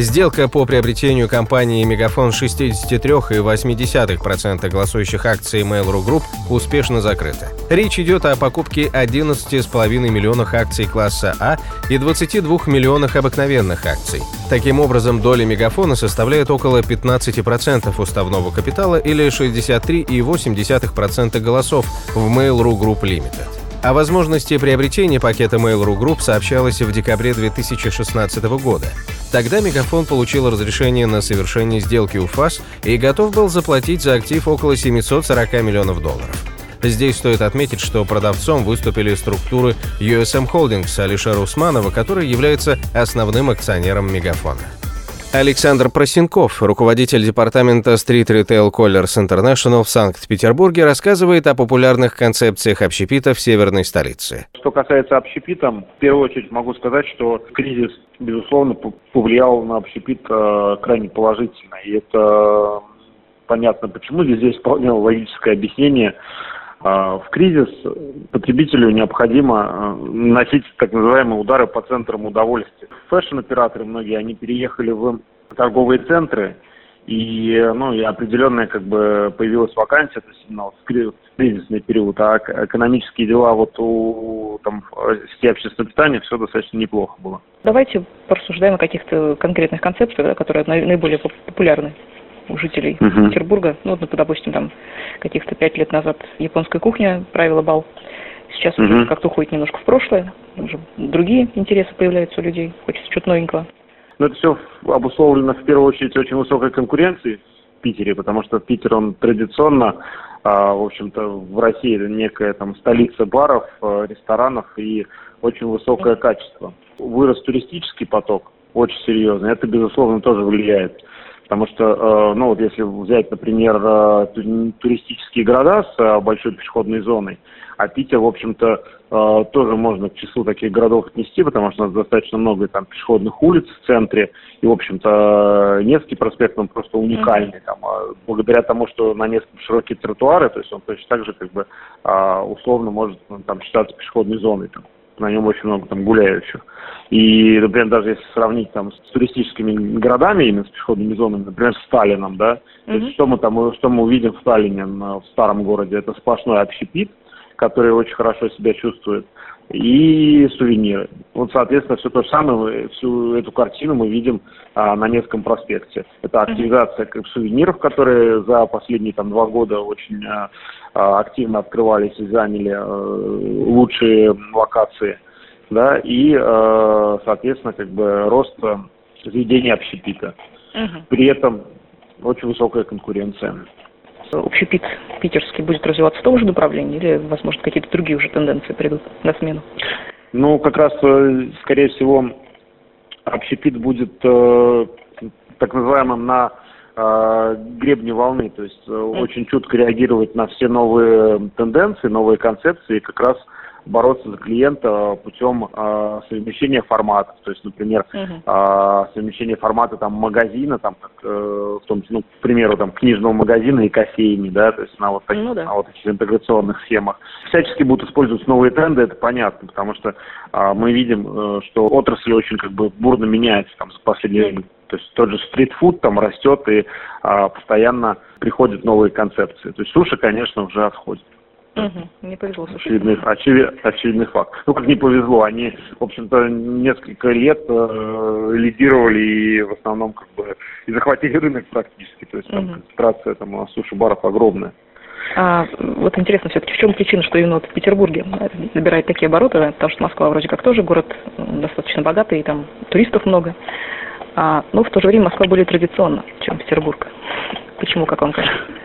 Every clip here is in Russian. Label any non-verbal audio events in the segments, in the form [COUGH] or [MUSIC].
Сделка по приобретению компании «Мегафон» 63,8% голосующих акций Mail.ru Group успешно закрыта. Речь идет о покупке 11,5 миллионов акций класса А и 22 миллионах обыкновенных акций. Таким образом, доля «Мегафона» составляет около 15% уставного капитала или 63,8% голосов в Mail.ru Group Limited. О возможности приобретения пакета Mail.ru Group сообщалось в декабре 2016 года. Тогда Мегафон получил разрешение на совершение сделки УФАС и готов был заплатить за актив около 740 миллионов долларов. Здесь стоит отметить, что продавцом выступили структуры USM Holdings Алишера Усманова, который является основным акционером Мегафона. Александр Просенков, руководитель департамента Street Retail Colors International в Санкт-Петербурге, рассказывает о популярных концепциях общепита в северной столице. Что касается общепита, в первую очередь могу сказать, что кризис, безусловно, повлиял на общепит э, крайне положительно. И это понятно почему. Здесь вполне логическое объяснение – в кризис потребителю необходимо э, носить так называемые удары по центрам удовольствия. Фэшн-операторы многие, они переехали в торговые центры, и, ну, и определенная как бы появилась вакансия, то есть именно в кризисный период, а экономические дела вот у там, сети общественного питания все достаточно неплохо было. Давайте порассуждаем о каких-то конкретных концепциях, которые наиболее популярны у жителей uh-huh. Петербурга. Ну, вот, допустим, там каких-то пять лет назад японская кухня правила бал. Сейчас uh-huh. уже как-то уходит немножко в прошлое. Уже другие интересы появляются у людей. Хочется что-то новенького. Но это все обусловлено в первую очередь очень высокой конкуренцией в Питере, потому что Питер, он традиционно, а, в общем-то, в России это некая там столица баров, а, ресторанов и очень высокое качество. Вырос туристический поток, очень серьезно. Это, безусловно, тоже влияет. Потому что, э, ну вот если взять, например, э, туристические города с э, большой пешеходной зоной, а Питер, в общем-то, тоже можно к числу таких городов отнести, потому что у нас достаточно много там пешеходных улиц в центре, и, в общем-то, Невский проспект, он просто уникальный, там, а благодаря тому, что на Невском широкие тротуары, то есть он точно так же, как бы, условно может ну, там считаться пешеходной зоной, там, на нем очень много там гуляющих. И, например, даже если сравнить там с туристическими городами, именно с пешеходными зонами, например, с Сталином, да, mm-hmm. то есть что мы там, что мы увидим в Сталине, в старом городе, это сплошной общепит, который очень хорошо себя чувствует, и сувениры. Вот, соответственно, все то же самое, всю эту картину мы видим а, на Невском проспекте. Это активизация как, сувениров, которые за последние там два года очень а, а активно открывались и заняли а, лучшие локации, да, и, а, соответственно, как бы рост заведения общепита. Угу. При этом очень высокая конкуренция общепит питерский будет развиваться в том же направлении или, возможно, какие-то другие уже тенденции придут на смену? Ну, как раз, э, скорее всего, общепит будет э, так называемым на э, гребне волны, то есть э, очень чутко реагировать на все новые тенденции, новые концепции, и как раз бороться за клиента путем э, совмещения форматов. То есть, например, uh-huh. э, совмещение формата там магазина, там, как, э, в том, ну, к примеру, там, книжного магазина и кофейни, да, то есть на вот, таких, ну, да. на вот этих интеграционных схемах. Всячески будут использоваться новые тренды, это понятно, потому что э, мы видим, э, что отрасль очень как бы бурно меняется там за последние время. То есть тот же стритфуд там растет и а, постоянно приходят новые концепции. То есть суши, конечно, уже отходят. Угу. Не повезло, очевидный, очевид, очевидный факт. Ну, как не повезло, они, в общем-то, несколько лет э, лидировали и в основном как бы и захватили рынок практически. То есть там угу. концентрация там суши-баров огромная. А, вот интересно все-таки, в чем причина, что именно вот в Петербурге набирает такие обороты, потому что Москва вроде как тоже город достаточно богатый, и там туристов много. А, но в то же время Москва более традиционна, чем Петербург. Почему, как вам кажется?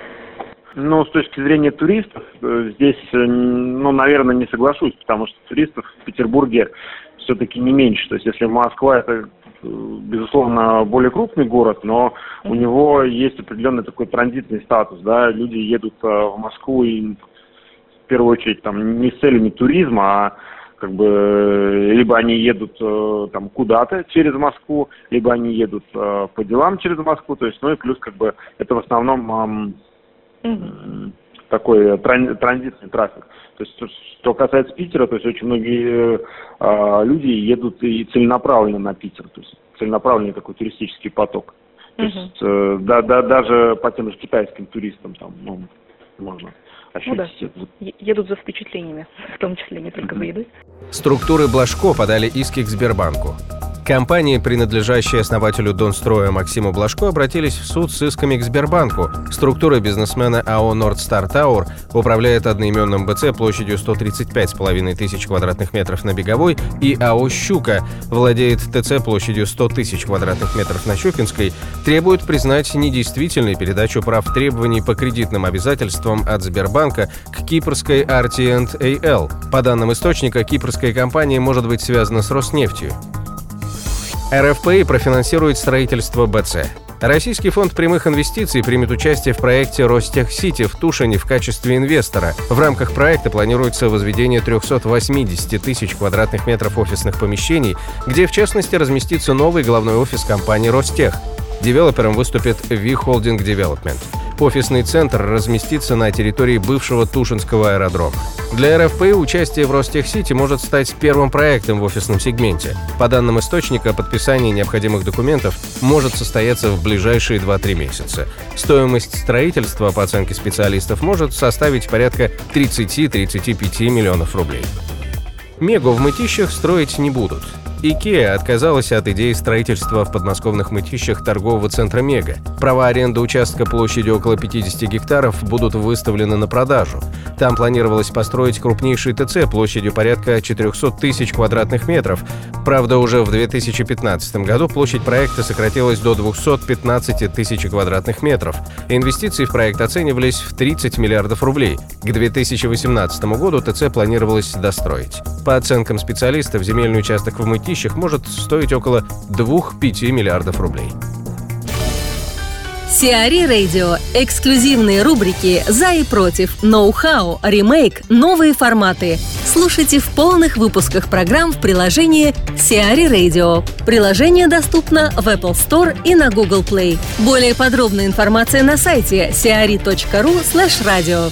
Ну, с точки зрения туристов, э, здесь, э, ну, наверное, не соглашусь, потому что туристов в Петербурге все-таки не меньше. То есть, если Москва это, э, безусловно, более крупный город, но у него есть определенный такой транзитный статус, да, люди едут в Москву и в первую очередь там не с целями туризма, а как бы либо они едут там куда-то через Москву, либо они едут по делам через Москву, то есть, ну и плюс как бы это в основном э, такой тран, транзитный трафик. То есть, что касается Питера, то есть очень многие э, люди едут и целенаправленно на Питер, то есть целенаправленный такой туристический поток. То uh есть э, да, да, даже по тем же китайским туристам там ну, можно ощутить. Ну да, едут за впечатлениями, [LAUGHS] в том числе не только за едой. Структуры Блажко подали иски к Сбербанку. Компании, принадлежащие основателю Донстроя Максиму Блажко, обратились в суд с исками к Сбербанку. Структура бизнесмена АО «Нордстар Тауэр» управляет одноименным БЦ площадью 135,5 тысяч квадратных метров на Беговой, и АО «Щука» владеет ТЦ площадью 100 тысяч квадратных метров на Щукинской, требует признать недействительной передачу прав требований по кредитным обязательствам от Сбербанка к кипрской RT&AL. По данным источника, кипрская компания может быть связана с Роснефтью. РФПИ профинансирует строительство БЦ. Российский фонд прямых инвестиций примет участие в проекте Ростехсити в Тушине в качестве инвестора. В рамках проекта планируется возведение 380 тысяч квадратных метров офисных помещений, где в частности разместится новый главной офис компании Ростех. Девелопером выступит V-Holding Development. Офисный центр разместится на территории бывшего Тушинского аэродрома. Для РФПИ участие в Ростехсити может стать первым проектом в офисном сегменте. По данным источника, подписание необходимых документов может состояться в ближайшие 2-3 месяца. Стоимость строительства, по оценке специалистов, может составить порядка 30-35 миллионов рублей. Мегу в мытищах строить не будут. IKEA отказалась от идеи строительства в подмосковных мытищах торгового центра «Мега». Права аренды участка площадью около 50 гектаров будут выставлены на продажу. Там планировалось построить крупнейший ТЦ площадью порядка 400 тысяч квадратных метров. Правда, уже в 2015 году площадь проекта сократилась до 215 тысяч квадратных метров. Инвестиции в проект оценивались в 30 миллиардов рублей. К 2018 году ТЦ планировалось достроить. По оценкам специалистов, земельный участок в Мытищах может стоить около 2-5 миллиардов рублей. Сиари Радио. Эксклюзивные рубрики «За и против», «Ноу-хау», «Ремейк», «Новые форматы». Слушайте в полных выпусках программ в приложении Сиари Radio. Приложение доступно в Apple Store и на Google Play. Более подробная информация на сайте siari.ru slash radio.